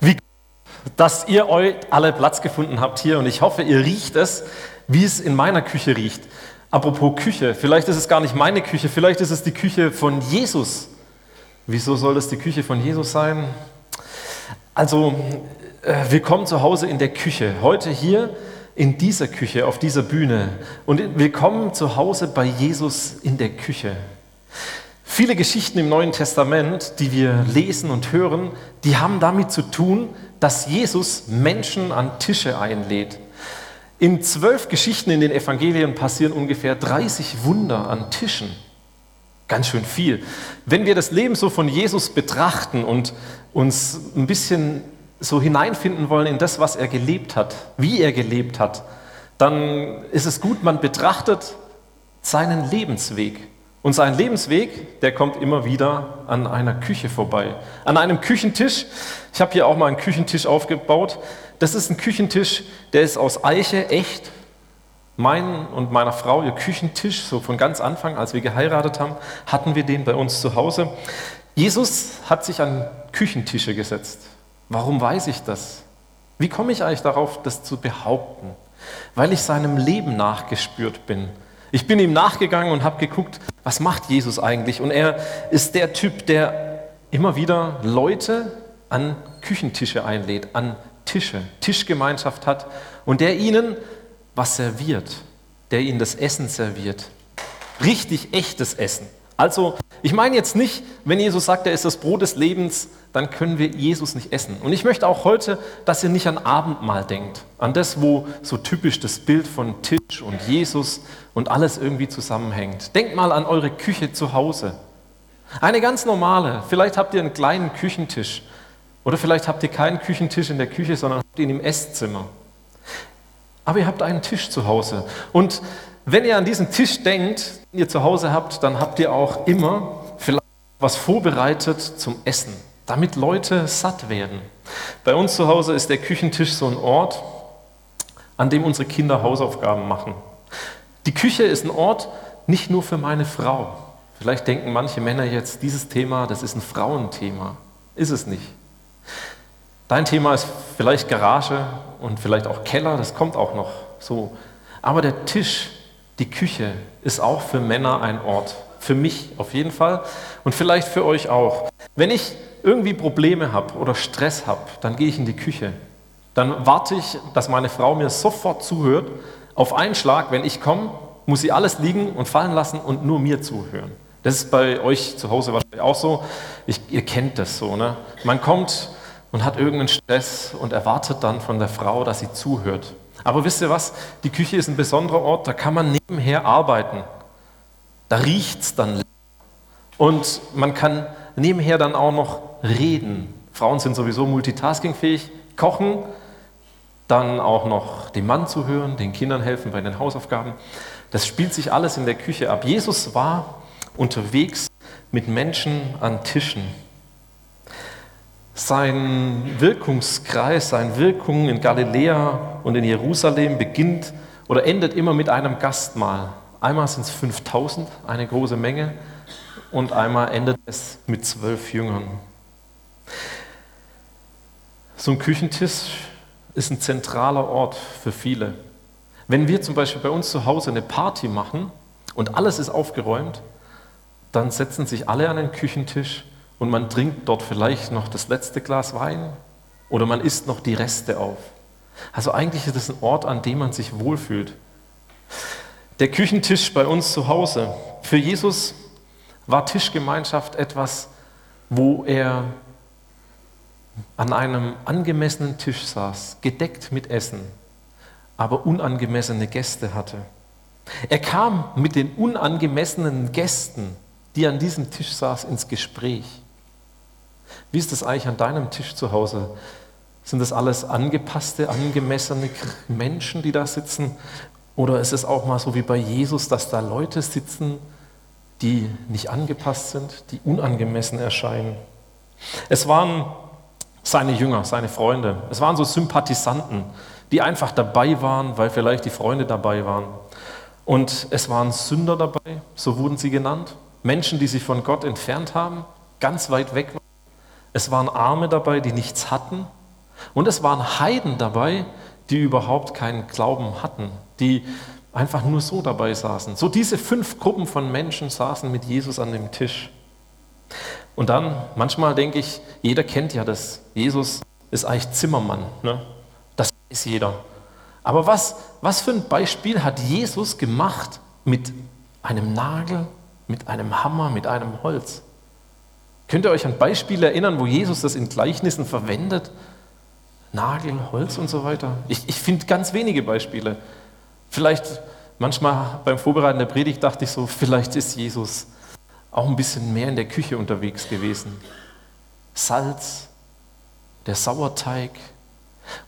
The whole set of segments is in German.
Wie dass ihr euch alle Platz gefunden habt hier und ich hoffe, ihr riecht es, wie es in meiner Küche riecht. Apropos Küche, vielleicht ist es gar nicht meine Küche, vielleicht ist es die Küche von Jesus. Wieso soll das die Küche von Jesus sein? Also, äh, willkommen zu Hause in der Küche. Heute hier in dieser Küche, auf dieser Bühne. Und willkommen zu Hause bei Jesus in der Küche. Viele Geschichten im Neuen Testament, die wir lesen und hören, die haben damit zu tun, dass Jesus Menschen an Tische einlädt. In zwölf Geschichten in den Evangelien passieren ungefähr 30 Wunder an Tischen. Ganz schön viel. Wenn wir das Leben so von Jesus betrachten und uns ein bisschen so hineinfinden wollen in das, was er gelebt hat, wie er gelebt hat, dann ist es gut, man betrachtet seinen Lebensweg. Und sein Lebensweg, der kommt immer wieder an einer Küche vorbei. An einem Küchentisch. Ich habe hier auch mal einen Küchentisch aufgebaut. Das ist ein Küchentisch, der ist aus Eiche, echt. Mein und meiner Frau, ihr Küchentisch, so von ganz Anfang, als wir geheiratet haben, hatten wir den bei uns zu Hause. Jesus hat sich an Küchentische gesetzt. Warum weiß ich das? Wie komme ich eigentlich darauf, das zu behaupten? Weil ich seinem Leben nachgespürt bin. Ich bin ihm nachgegangen und habe geguckt, was macht Jesus eigentlich? Und er ist der Typ, der immer wieder Leute an Küchentische einlädt, an Tische, Tischgemeinschaft hat und der ihnen was serviert, der ihnen das Essen serviert. Richtig echtes Essen. Also, ich meine jetzt nicht, wenn Jesus sagt, er ist das Brot des Lebens, dann können wir Jesus nicht essen. Und ich möchte auch heute, dass ihr nicht an Abendmahl denkt, an das, wo so typisch das Bild von Tisch und Jesus und alles irgendwie zusammenhängt. Denkt mal an eure Küche zu Hause. Eine ganz normale, vielleicht habt ihr einen kleinen Küchentisch oder vielleicht habt ihr keinen Küchentisch in der Küche, sondern habt ihn im Esszimmer. Aber ihr habt einen Tisch zu Hause. Und wenn ihr an diesen Tisch denkt, den ihr zu Hause habt, dann habt ihr auch immer vielleicht was vorbereitet zum Essen, damit Leute satt werden. Bei uns zu Hause ist der Küchentisch so ein Ort, an dem unsere Kinder Hausaufgaben machen. Die Küche ist ein Ort nicht nur für meine Frau. Vielleicht denken manche Männer jetzt, dieses Thema, das ist ein Frauenthema. Ist es nicht. Dein Thema ist vielleicht Garage und vielleicht auch Keller, das kommt auch noch so. Aber der Tisch die Küche ist auch für Männer ein Ort. Für mich auf jeden Fall und vielleicht für euch auch. Wenn ich irgendwie Probleme habe oder Stress habe, dann gehe ich in die Küche. Dann warte ich, dass meine Frau mir sofort zuhört. Auf einen Schlag, wenn ich komme, muss sie alles liegen und fallen lassen und nur mir zuhören. Das ist bei euch zu Hause wahrscheinlich auch so. Ich, ihr kennt das so. Ne? Man kommt und hat irgendeinen Stress und erwartet dann von der Frau, dass sie zuhört. Aber wisst ihr was? Die Küche ist ein besonderer Ort, da kann man nebenher arbeiten. Da riecht es dann. Und man kann nebenher dann auch noch reden. Frauen sind sowieso multitaskingfähig, kochen, dann auch noch dem Mann zu hören, den Kindern helfen bei den Hausaufgaben. Das spielt sich alles in der Küche ab. Jesus war unterwegs mit Menschen an Tischen. Sein Wirkungskreis, seine Wirkung in Galiläa und in Jerusalem beginnt oder endet immer mit einem Gastmahl. Einmal sind es 5000, eine große Menge, und einmal endet es mit zwölf Jüngern. So ein Küchentisch ist ein zentraler Ort für viele. Wenn wir zum Beispiel bei uns zu Hause eine Party machen und alles ist aufgeräumt, dann setzen sich alle an den Küchentisch und man trinkt dort vielleicht noch das letzte Glas Wein oder man isst noch die Reste auf. Also eigentlich ist es ein Ort, an dem man sich wohlfühlt. Der Küchentisch bei uns zu Hause. Für Jesus war Tischgemeinschaft etwas, wo er an einem angemessenen Tisch saß, gedeckt mit Essen, aber unangemessene Gäste hatte. Er kam mit den unangemessenen Gästen, die an diesem Tisch saßen, ins Gespräch. Wie ist das eigentlich an deinem Tisch zu Hause? Sind das alles angepasste, angemessene Menschen, die da sitzen? Oder ist es auch mal so wie bei Jesus, dass da Leute sitzen, die nicht angepasst sind, die unangemessen erscheinen? Es waren seine Jünger, seine Freunde. Es waren so Sympathisanten, die einfach dabei waren, weil vielleicht die Freunde dabei waren. Und es waren Sünder dabei, so wurden sie genannt. Menschen, die sich von Gott entfernt haben, ganz weit weg es waren Arme dabei, die nichts hatten Und es waren Heiden dabei, die überhaupt keinen Glauben hatten, die einfach nur so dabei saßen. So diese fünf Gruppen von Menschen saßen mit Jesus an dem Tisch. Und dann, manchmal denke ich, jeder kennt ja das. Jesus ist eigentlich Zimmermann. Ne? Das weiß jeder. Aber was, was für ein Beispiel hat Jesus gemacht mit einem Nagel, mit einem Hammer, mit einem Holz? Könnt ihr euch an Beispiele erinnern, wo Jesus das in Gleichnissen verwendet? Nagel, Holz und so weiter. Ich, ich finde ganz wenige Beispiele. Vielleicht manchmal beim Vorbereiten der Predigt dachte ich so, vielleicht ist Jesus auch ein bisschen mehr in der Küche unterwegs gewesen. Salz, der Sauerteig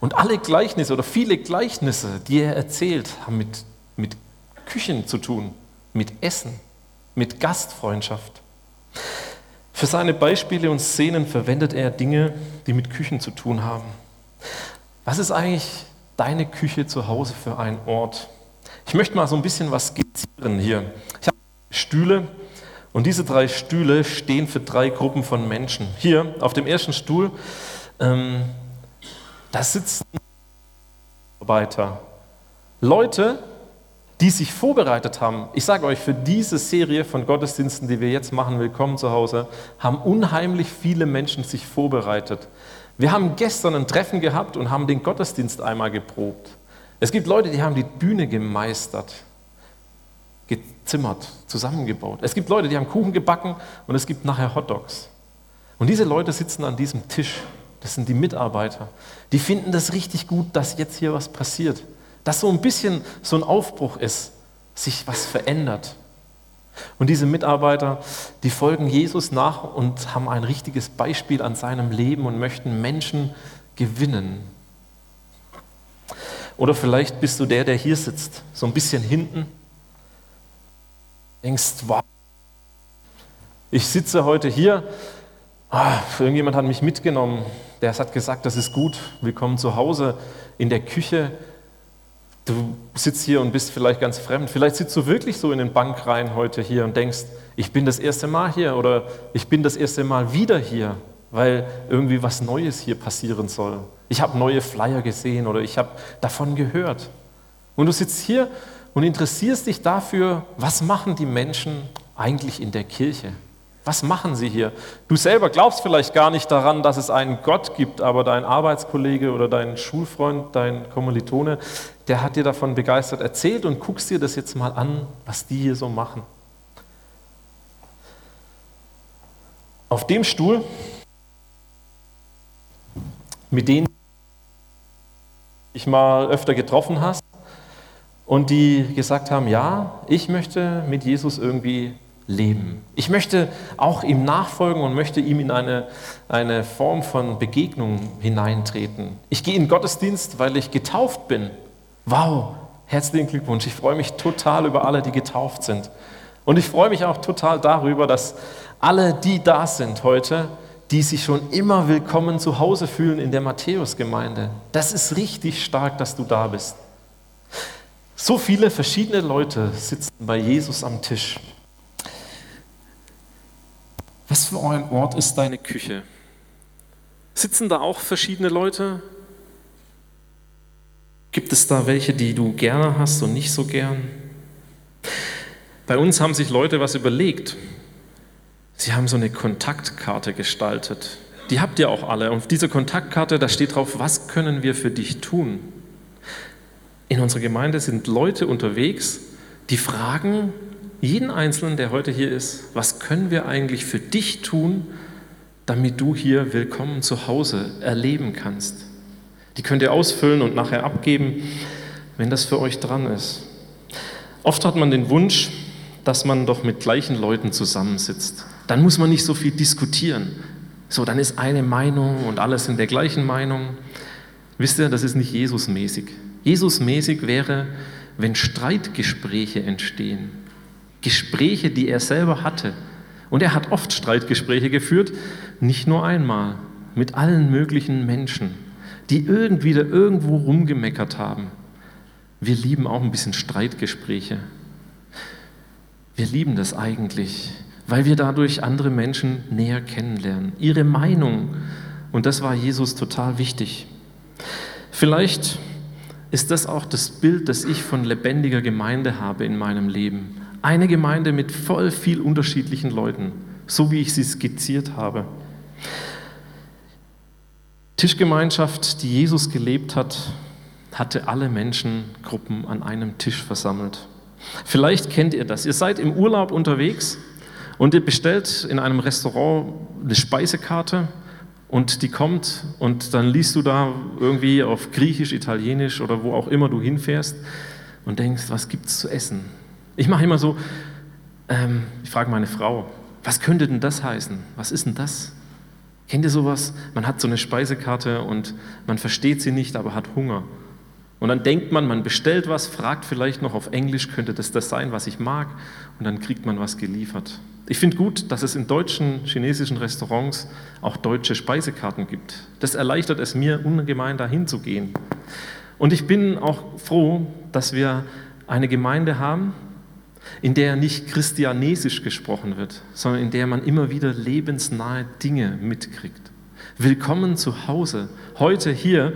und alle Gleichnisse oder viele Gleichnisse, die er erzählt, haben mit, mit Küchen zu tun, mit Essen, mit Gastfreundschaft. Für seine Beispiele und Szenen verwendet er Dinge, die mit Küchen zu tun haben. Was ist eigentlich deine Küche zu Hause für ein Ort? Ich möchte mal so ein bisschen was skizzieren hier. Ich habe Stühle und diese drei Stühle stehen für drei Gruppen von Menschen. Hier auf dem ersten Stuhl, ähm, da sitzen Arbeiter. Leute, die sich vorbereitet haben. Ich sage euch, für diese Serie von Gottesdiensten, die wir jetzt machen, Willkommen zu Hause, haben unheimlich viele Menschen sich vorbereitet. Wir haben gestern ein Treffen gehabt und haben den Gottesdienst einmal geprobt. Es gibt Leute, die haben die Bühne gemeistert, gezimmert, zusammengebaut. Es gibt Leute, die haben Kuchen gebacken und es gibt nachher Hotdogs. Und diese Leute sitzen an diesem Tisch. Das sind die Mitarbeiter. Die finden das richtig gut, dass jetzt hier was passiert. Dass so ein bisschen so ein Aufbruch ist, sich was verändert. Und diese Mitarbeiter, die folgen Jesus nach und haben ein richtiges Beispiel an seinem Leben und möchten Menschen gewinnen. Oder vielleicht bist du der, der hier sitzt, so ein bisschen hinten, denkst, wow, ich sitze heute hier, ah, irgendjemand hat mich mitgenommen, der hat gesagt, das ist gut, willkommen zu Hause in der Küche, Du sitzt hier und bist vielleicht ganz fremd. Vielleicht sitzt du wirklich so in den Bankreihen heute hier und denkst, ich bin das erste Mal hier oder ich bin das erste Mal wieder hier, weil irgendwie was Neues hier passieren soll. Ich habe neue Flyer gesehen oder ich habe davon gehört. Und du sitzt hier und interessierst dich dafür, was machen die Menschen eigentlich in der Kirche? Was machen sie hier? Du selber glaubst vielleicht gar nicht daran, dass es einen Gott gibt, aber dein Arbeitskollege oder dein Schulfreund, dein Kommilitone, der hat dir davon begeistert erzählt und guckst dir das jetzt mal an, was die hier so machen. Auf dem Stuhl, mit denen ich mal öfter getroffen hast und die gesagt haben, ja, ich möchte mit Jesus irgendwie leben. Ich möchte auch ihm nachfolgen und möchte ihm in eine, eine Form von Begegnung hineintreten. Ich gehe in Gottesdienst, weil ich getauft bin. Wow, herzlichen Glückwunsch. Ich freue mich total über alle, die getauft sind. Und ich freue mich auch total darüber, dass alle, die da sind heute, die sich schon immer willkommen zu Hause fühlen in der Matthäusgemeinde. Das ist richtig stark, dass du da bist. So viele verschiedene Leute sitzen bei Jesus am Tisch. Was für ein Ort ist deine Küche? Sitzen da auch verschiedene Leute? Gibt es da welche, die du gerne hast und nicht so gern? Bei uns haben sich Leute was überlegt. Sie haben so eine Kontaktkarte gestaltet. Die habt ihr auch alle. Und auf dieser Kontaktkarte, da steht drauf, was können wir für dich tun? In unserer Gemeinde sind Leute unterwegs, die fragen, jeden Einzelnen, der heute hier ist, was können wir eigentlich für dich tun, damit du hier willkommen zu Hause erleben kannst. Die könnt ihr ausfüllen und nachher abgeben, wenn das für euch dran ist. Oft hat man den Wunsch, dass man doch mit gleichen Leuten zusammensitzt. Dann muss man nicht so viel diskutieren. So, dann ist eine Meinung und alle sind der gleichen Meinung. Wisst ihr, das ist nicht Jesusmäßig. Jesusmäßig wäre, wenn Streitgespräche entstehen. Gespräche, die er selber hatte. Und er hat oft Streitgespräche geführt, nicht nur einmal, mit allen möglichen Menschen, die irgendwie da irgendwo rumgemeckert haben. Wir lieben auch ein bisschen Streitgespräche. Wir lieben das eigentlich, weil wir dadurch andere Menschen näher kennenlernen, ihre Meinung. Und das war Jesus total wichtig. Vielleicht ist das auch das Bild, das ich von lebendiger Gemeinde habe in meinem Leben. Eine Gemeinde mit voll viel unterschiedlichen Leuten, so wie ich sie skizziert habe. Tischgemeinschaft, die Jesus gelebt hat, hatte alle Menschengruppen an einem Tisch versammelt. Vielleicht kennt ihr das. Ihr seid im Urlaub unterwegs und ihr bestellt in einem Restaurant eine Speisekarte und die kommt und dann liest du da irgendwie auf Griechisch, Italienisch oder wo auch immer du hinfährst und denkst, was gibt es zu essen? Ich mache immer so, ähm, ich frage meine Frau, was könnte denn das heißen? Was ist denn das? Kennt ihr sowas? Man hat so eine Speisekarte und man versteht sie nicht, aber hat Hunger. Und dann denkt man, man bestellt was, fragt vielleicht noch auf Englisch, könnte das das sein, was ich mag, und dann kriegt man was geliefert. Ich finde gut, dass es in deutschen, chinesischen Restaurants auch deutsche Speisekarten gibt. Das erleichtert es mir ungemein, dahin zu gehen. Und ich bin auch froh, dass wir eine Gemeinde haben, in der nicht christianesisch gesprochen wird, sondern in der man immer wieder lebensnahe Dinge mitkriegt. Willkommen zu Hause, heute hier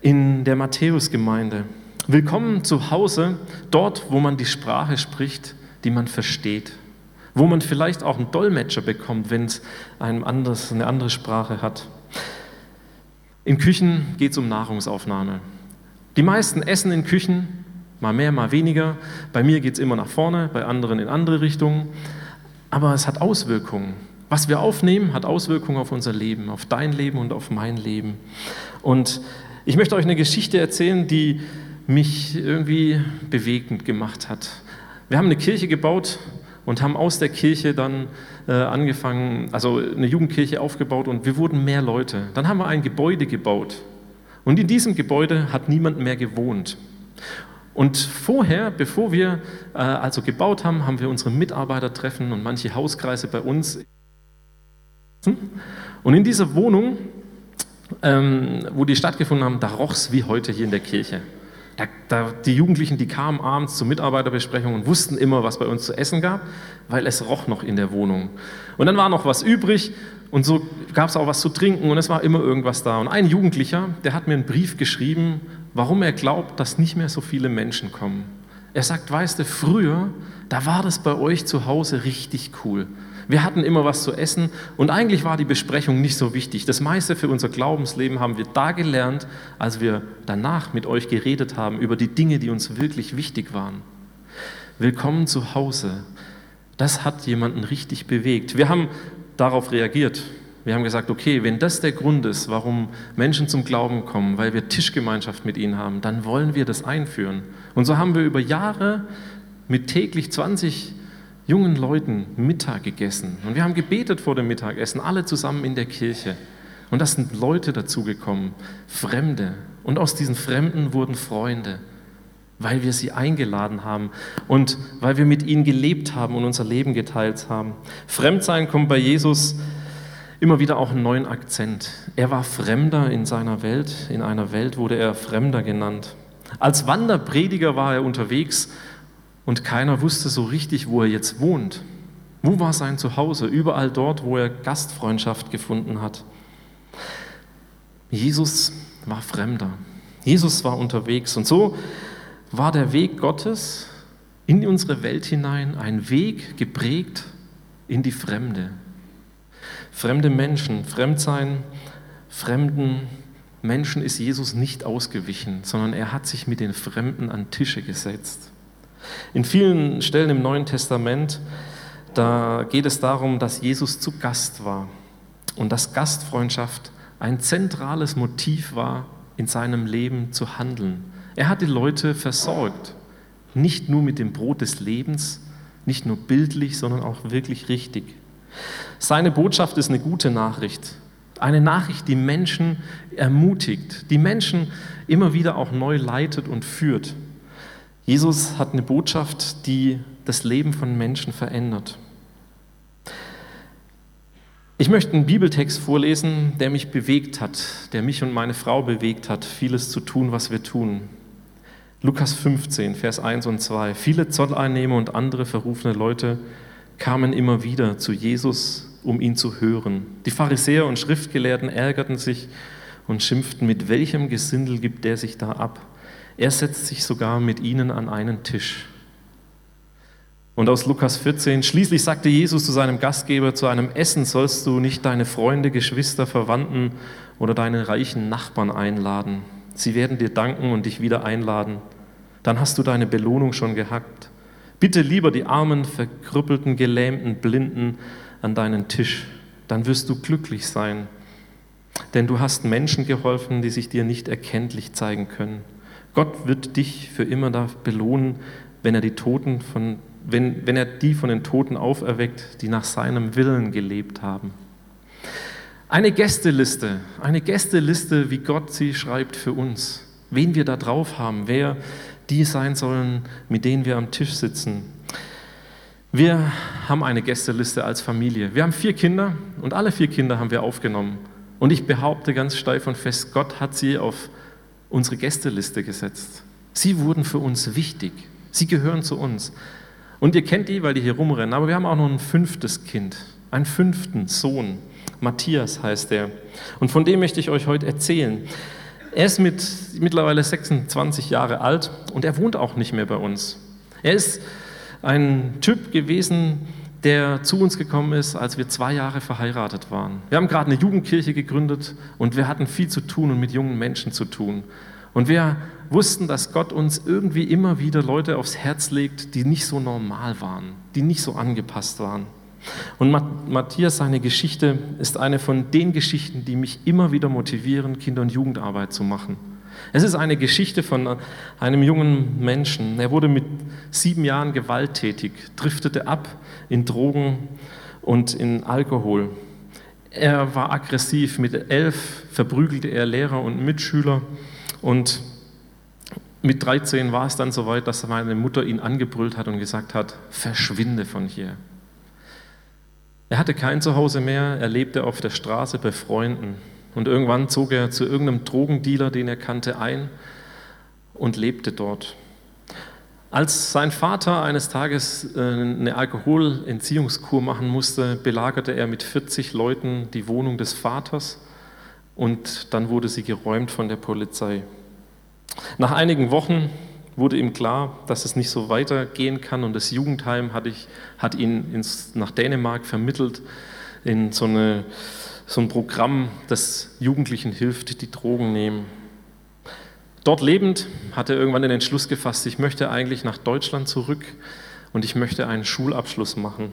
in der Matthäusgemeinde. Willkommen zu Hause, dort, wo man die Sprache spricht, die man versteht. Wo man vielleicht auch einen Dolmetscher bekommt, wenn es eine andere Sprache hat. In Küchen geht es um Nahrungsaufnahme. Die meisten essen in Küchen, mal mehr, mal weniger. Bei mir geht es immer nach vorne, bei anderen in andere Richtungen. Aber es hat Auswirkungen. Was wir aufnehmen, hat Auswirkungen auf unser Leben, auf dein Leben und auf mein Leben. Und ich möchte euch eine Geschichte erzählen, die mich irgendwie bewegend gemacht hat. Wir haben eine Kirche gebaut und haben aus der Kirche dann äh, angefangen, also eine Jugendkirche aufgebaut und wir wurden mehr Leute. Dann haben wir ein Gebäude gebaut und in diesem Gebäude hat niemand mehr gewohnt. Und vorher, bevor wir äh, also gebaut haben, haben wir unsere Mitarbeitertreffen und manche Hauskreise bei uns. Und in dieser Wohnung ähm, wo die stattgefunden haben, da roch es wie heute hier in der Kirche. Da, da, die Jugendlichen, die kamen abends zur Mitarbeiterbesprechung und wussten immer, was bei uns zu essen gab, weil es roch noch in der Wohnung. Und dann war noch was übrig und so gab es auch was zu trinken und es war immer irgendwas da. Und ein Jugendlicher, der hat mir einen Brief geschrieben, warum er glaubt, dass nicht mehr so viele Menschen kommen. Er sagt, weißt du, früher, da war das bei euch zu Hause richtig cool. Wir hatten immer was zu essen und eigentlich war die Besprechung nicht so wichtig. Das meiste für unser Glaubensleben haben wir da gelernt, als wir danach mit euch geredet haben über die Dinge, die uns wirklich wichtig waren. Willkommen zu Hause. Das hat jemanden richtig bewegt. Wir haben darauf reagiert. Wir haben gesagt, okay, wenn das der Grund ist, warum Menschen zum Glauben kommen, weil wir Tischgemeinschaft mit ihnen haben, dann wollen wir das einführen. Und so haben wir über Jahre mit täglich 20 jungen Leuten Mittag gegessen. Und wir haben gebetet vor dem Mittagessen, alle zusammen in der Kirche. Und da sind Leute dazugekommen, Fremde. Und aus diesen Fremden wurden Freunde, weil wir sie eingeladen haben und weil wir mit ihnen gelebt haben und unser Leben geteilt haben. Fremdsein kommt bei Jesus immer wieder auch einen neuen Akzent. Er war Fremder in seiner Welt, in einer Welt wurde er Fremder genannt. Als Wanderprediger war er unterwegs und keiner wusste so richtig, wo er jetzt wohnt. Wo war sein Zuhause? Überall dort, wo er Gastfreundschaft gefunden hat. Jesus war Fremder. Jesus war unterwegs. Und so war der Weg Gottes in unsere Welt hinein ein Weg geprägt in die Fremde. Fremde Menschen, Fremdsein, fremden Menschen ist Jesus nicht ausgewichen, sondern er hat sich mit den Fremden an Tische gesetzt. In vielen Stellen im Neuen Testament, da geht es darum, dass Jesus zu Gast war und dass Gastfreundschaft ein zentrales Motiv war, in seinem Leben zu handeln. Er hat die Leute versorgt, nicht nur mit dem Brot des Lebens, nicht nur bildlich, sondern auch wirklich richtig. Seine Botschaft ist eine gute Nachricht, eine Nachricht, die Menschen ermutigt, die Menschen immer wieder auch neu leitet und führt. Jesus hat eine Botschaft, die das Leben von Menschen verändert. Ich möchte einen Bibeltext vorlesen, der mich bewegt hat, der mich und meine Frau bewegt hat, vieles zu tun, was wir tun. Lukas 15, Vers 1 und 2. Viele Zolleinnehmer und andere verrufene Leute kamen immer wieder zu Jesus, um ihn zu hören. Die Pharisäer und Schriftgelehrten ärgerten sich und schimpften, mit welchem Gesindel gibt der sich da ab? Er setzt sich sogar mit ihnen an einen Tisch. Und aus Lukas 14, schließlich sagte Jesus zu seinem Gastgeber, zu einem Essen sollst du nicht deine Freunde, Geschwister, Verwandten oder deine reichen Nachbarn einladen. Sie werden dir danken und dich wieder einladen. Dann hast du deine Belohnung schon gehackt. Bitte lieber die armen, verkrüppelten, gelähmten, blinden an deinen Tisch. Dann wirst du glücklich sein. Denn du hast Menschen geholfen, die sich dir nicht erkenntlich zeigen können. Gott wird dich für immer da belohnen, wenn er die Toten von, wenn, wenn er die von den Toten auferweckt, die nach seinem Willen gelebt haben. Eine Gästeliste, eine Gästeliste, wie Gott sie schreibt für uns. Wen wir da drauf haben, wer die sein sollen, mit denen wir am Tisch sitzen. Wir haben eine Gästeliste als Familie. Wir haben vier Kinder und alle vier Kinder haben wir aufgenommen. Und ich behaupte ganz steif und fest, Gott hat sie auf unsere Gästeliste gesetzt. Sie wurden für uns wichtig. Sie gehören zu uns. Und ihr kennt die, weil die hier rumrennen. Aber wir haben auch noch ein fünftes Kind, einen fünften Sohn. Matthias heißt er. Und von dem möchte ich euch heute erzählen. Er ist mit mittlerweile 26 Jahre alt und er wohnt auch nicht mehr bei uns. Er ist ein Typ gewesen, der zu uns gekommen ist, als wir zwei Jahre verheiratet waren. Wir haben gerade eine Jugendkirche gegründet und wir hatten viel zu tun und mit jungen Menschen zu tun. Und wir wussten, dass Gott uns irgendwie immer wieder Leute aufs Herz legt, die nicht so normal waren, die nicht so angepasst waren. Und Matthias, seine Geschichte ist eine von den Geschichten, die mich immer wieder motivieren, Kinder- und Jugendarbeit zu machen. Es ist eine Geschichte von einem jungen Menschen. Er wurde mit sieben Jahren gewalttätig, driftete ab in Drogen und in Alkohol. Er war aggressiv. Mit elf verprügelte er Lehrer und Mitschüler. Und mit 13 war es dann soweit, dass meine Mutter ihn angebrüllt hat und gesagt hat, verschwinde von hier. Er hatte kein Zuhause mehr, er lebte auf der Straße bei Freunden. Und irgendwann zog er zu irgendeinem Drogendealer, den er kannte, ein und lebte dort. Als sein Vater eines Tages äh, eine Alkoholentziehungskur machen musste, belagerte er mit 40 Leuten die Wohnung des Vaters und dann wurde sie geräumt von der Polizei. Nach einigen Wochen wurde ihm klar, dass es nicht so weitergehen kann und das Jugendheim hat, ich, hat ihn ins, nach Dänemark vermittelt in so, eine, so ein Programm, das Jugendlichen hilft, die Drogen nehmen. Dort lebend hat er irgendwann den Entschluss gefasst, ich möchte eigentlich nach Deutschland zurück und ich möchte einen Schulabschluss machen.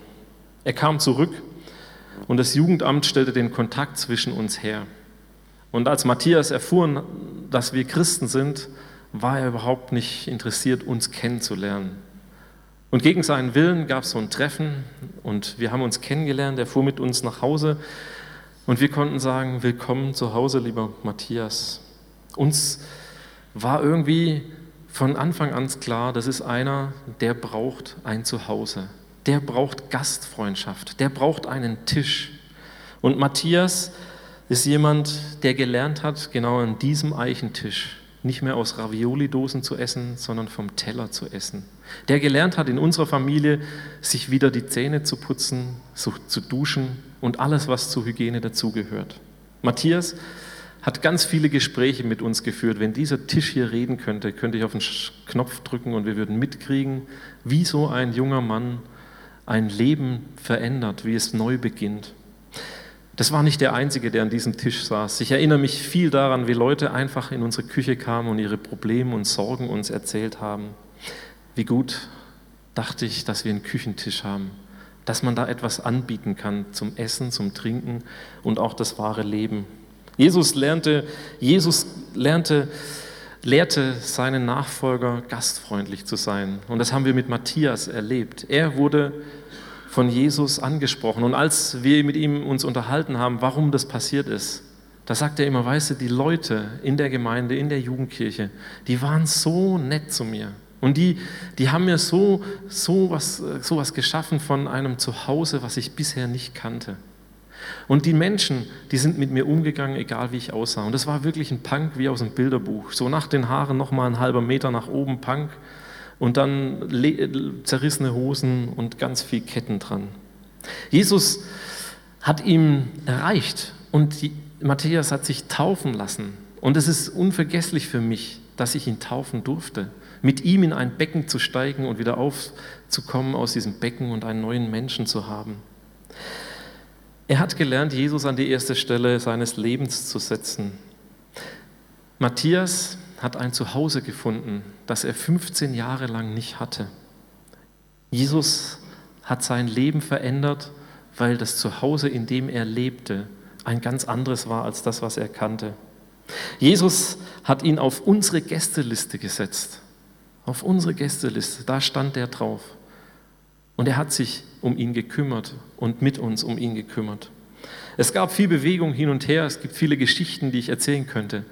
Er kam zurück und das Jugendamt stellte den Kontakt zwischen uns her. Und als Matthias erfuhr, dass wir Christen sind, war er überhaupt nicht interessiert, uns kennenzulernen. Und gegen seinen Willen gab es so ein Treffen und wir haben uns kennengelernt. Er fuhr mit uns nach Hause und wir konnten sagen, willkommen zu Hause, lieber Matthias. Uns war irgendwie von Anfang an klar, das ist einer, der braucht ein Zuhause. Der braucht Gastfreundschaft. Der braucht einen Tisch. Und Matthias ist jemand, der gelernt hat, genau an diesem Eichentisch nicht mehr aus Ravioli-Dosen zu essen, sondern vom Teller zu essen. Der gelernt hat, in unserer Familie sich wieder die Zähne zu putzen, zu duschen und alles, was zur Hygiene dazugehört. Matthias hat ganz viele Gespräche mit uns geführt. Wenn dieser Tisch hier reden könnte, könnte ich auf den Knopf drücken und wir würden mitkriegen, wie so ein junger Mann ein Leben verändert, wie es neu beginnt. Das war nicht der Einzige, der an diesem Tisch saß. Ich erinnere mich viel daran, wie Leute einfach in unsere Küche kamen und ihre Probleme und Sorgen uns erzählt haben. Wie gut dachte ich, dass wir einen Küchentisch haben, dass man da etwas anbieten kann zum Essen, zum Trinken und auch das wahre Leben. Jesus lernte, Jesus lernte, lehrte seinen Nachfolger gastfreundlich zu sein. Und das haben wir mit Matthias erlebt. Er wurde von Jesus angesprochen. Und als wir mit ihm uns unterhalten haben, warum das passiert ist, da sagt er immer, weißt du, die Leute in der Gemeinde, in der Jugendkirche, die waren so nett zu mir. Und die, die haben mir so, so, was, so was geschaffen von einem Zuhause, was ich bisher nicht kannte. Und die Menschen, die sind mit mir umgegangen, egal wie ich aussah. Und das war wirklich ein Punk wie aus einem Bilderbuch. So nach den Haaren nochmal ein halber Meter nach oben Punk und dann zerrissene Hosen und ganz viel Ketten dran. Jesus hat ihm erreicht und die, Matthias hat sich taufen lassen. Und es ist unvergesslich für mich, dass ich ihn taufen durfte. Mit ihm in ein Becken zu steigen und wieder aufzukommen aus diesem Becken und einen neuen Menschen zu haben. Er hat gelernt, Jesus an die erste Stelle seines Lebens zu setzen. Matthias hat ein Zuhause gefunden, das er 15 Jahre lang nicht hatte. Jesus hat sein Leben verändert, weil das Zuhause, in dem er lebte, ein ganz anderes war als das, was er kannte. Jesus hat ihn auf unsere Gästeliste gesetzt. Auf unsere Gästeliste, da stand er drauf. Und er hat sich um ihn gekümmert und mit uns um ihn gekümmert. Es gab viel Bewegung hin und her, es gibt viele Geschichten, die ich erzählen könnte.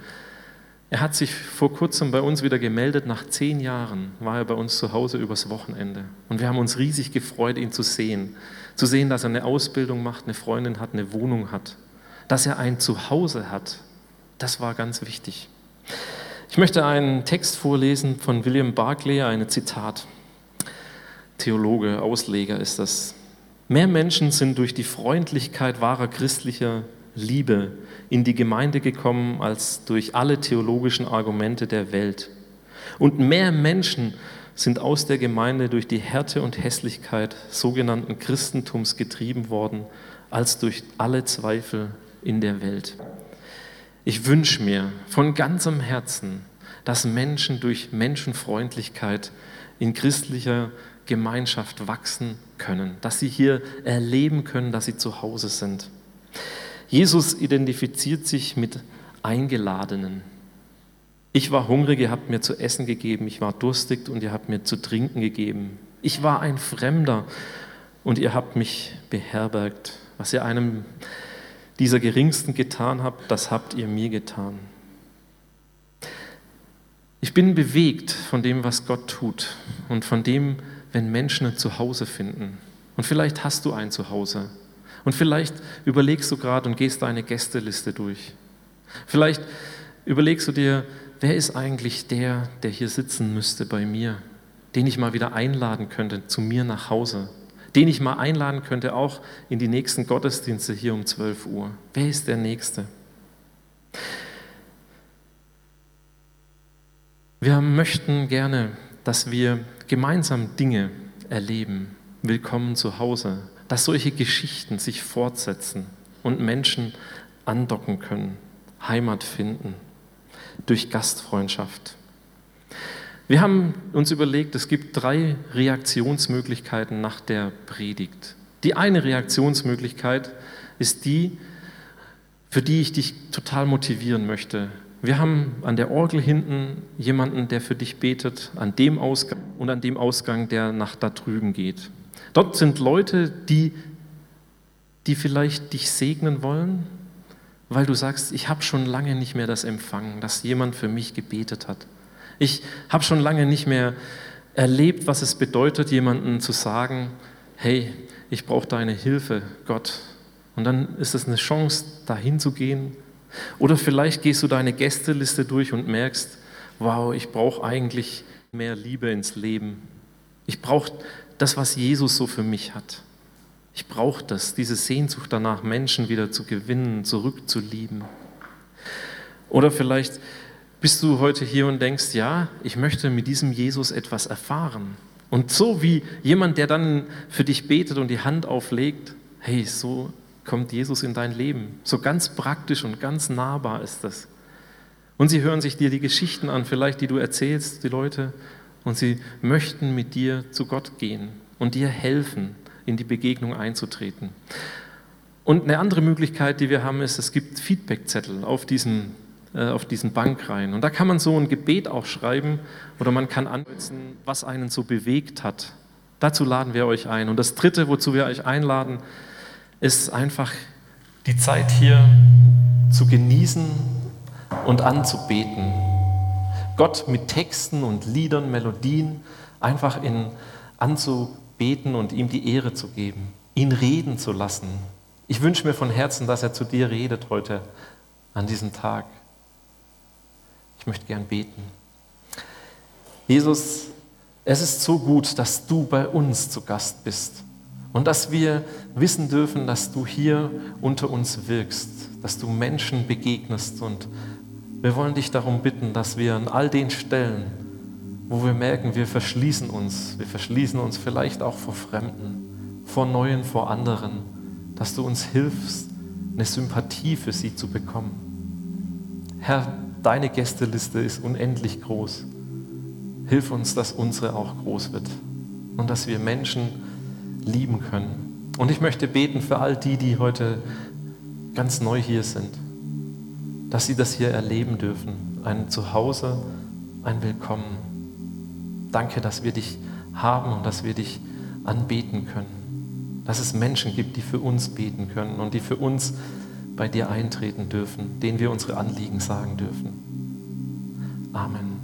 Er hat sich vor kurzem bei uns wieder gemeldet. Nach zehn Jahren war er bei uns zu Hause übers Wochenende. Und wir haben uns riesig gefreut, ihn zu sehen. Zu sehen, dass er eine Ausbildung macht, eine Freundin hat, eine Wohnung hat. Dass er ein Zuhause hat. Das war ganz wichtig. Ich möchte einen Text vorlesen von William Barclay, ein Zitat. Theologe, Ausleger ist das. Mehr Menschen sind durch die Freundlichkeit wahrer christlicher Liebe in die Gemeinde gekommen als durch alle theologischen Argumente der Welt. Und mehr Menschen sind aus der Gemeinde durch die Härte und Hässlichkeit sogenannten Christentums getrieben worden, als durch alle Zweifel in der Welt. Ich wünsche mir von ganzem Herzen, dass Menschen durch Menschenfreundlichkeit in christlicher Gemeinschaft wachsen können, dass sie hier erleben können, dass sie zu Hause sind. Jesus identifiziert sich mit Eingeladenen. Ich war hungrig, ihr habt mir zu essen gegeben. Ich war durstig und ihr habt mir zu trinken gegeben. Ich war ein Fremder und ihr habt mich beherbergt. Was ihr einem dieser Geringsten getan habt, das habt ihr mir getan. Ich bin bewegt von dem, was Gott tut und von dem, wenn Menschen ein Zuhause finden. Und vielleicht hast du ein Zuhause. Und vielleicht überlegst du gerade und gehst deine Gästeliste durch. Vielleicht überlegst du dir, wer ist eigentlich der, der hier sitzen müsste bei mir, den ich mal wieder einladen könnte zu mir nach Hause, den ich mal einladen könnte auch in die nächsten Gottesdienste hier um 12 Uhr. Wer ist der Nächste? Wir möchten gerne, dass wir gemeinsam Dinge erleben. Willkommen zu Hause, dass solche Geschichten sich fortsetzen und Menschen andocken können, Heimat finden durch Gastfreundschaft. Wir haben uns überlegt, es gibt drei Reaktionsmöglichkeiten nach der Predigt. Die eine Reaktionsmöglichkeit ist die, für die ich dich total motivieren möchte. Wir haben an der Orgel hinten jemanden, der für dich betet, an dem Ausgang und an dem Ausgang, der nach da drüben geht. Dort sind Leute, die, die vielleicht dich segnen wollen, weil du sagst, ich habe schon lange nicht mehr das empfangen, dass jemand für mich gebetet hat. Ich habe schon lange nicht mehr erlebt, was es bedeutet, jemandem zu sagen, hey, ich brauche deine Hilfe, Gott. Und dann ist es eine Chance, dahin zu gehen. Oder vielleicht gehst du deine Gästeliste durch und merkst, wow, ich brauche eigentlich mehr Liebe ins Leben. Ich brauche das, was Jesus so für mich hat. Ich brauche das, diese Sehnsucht danach, Menschen wieder zu gewinnen, zurückzulieben. Oder vielleicht bist du heute hier und denkst, ja, ich möchte mit diesem Jesus etwas erfahren. Und so wie jemand, der dann für dich betet und die Hand auflegt, hey, so kommt Jesus in dein Leben. So ganz praktisch und ganz nahbar ist das. Und sie hören sich dir die Geschichten an, vielleicht die du erzählst, die Leute, und sie möchten mit dir zu Gott gehen und dir helfen, in die Begegnung einzutreten. Und eine andere Möglichkeit, die wir haben, ist, es gibt Feedbackzettel auf diesen, äh, auf diesen Bankreihen. Und da kann man so ein Gebet auch schreiben oder man kann ankreuzen, was einen so bewegt hat. Dazu laden wir euch ein. Und das Dritte, wozu wir euch einladen, ist einfach die Zeit hier zu genießen und anzubeten. Gott mit Texten und Liedern, Melodien einfach in, anzubeten und ihm die Ehre zu geben, ihn reden zu lassen. Ich wünsche mir von Herzen, dass er zu dir redet heute an diesem Tag. Ich möchte gern beten. Jesus, es ist so gut, dass du bei uns zu Gast bist. Und dass wir wissen dürfen, dass du hier unter uns wirkst, dass du Menschen begegnest. Und wir wollen dich darum bitten, dass wir an all den Stellen, wo wir merken, wir verschließen uns, wir verschließen uns vielleicht auch vor Fremden, vor Neuen, vor anderen, dass du uns hilfst, eine Sympathie für sie zu bekommen. Herr, deine Gästeliste ist unendlich groß. Hilf uns, dass unsere auch groß wird und dass wir Menschen lieben können. Und ich möchte beten für all die, die heute ganz neu hier sind, dass sie das hier erleben dürfen. Ein Zuhause, ein Willkommen. Danke, dass wir dich haben und dass wir dich anbeten können. Dass es Menschen gibt, die für uns beten können und die für uns bei dir eintreten dürfen, denen wir unsere Anliegen sagen dürfen. Amen.